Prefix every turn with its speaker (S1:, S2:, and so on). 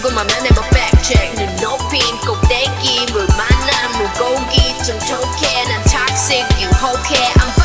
S1: 배치 궁금하면 해봐 팩체크 눈 높인 꼭대기 물 만난 물고기 좀 촉해 난 toxic 유혹해 I'm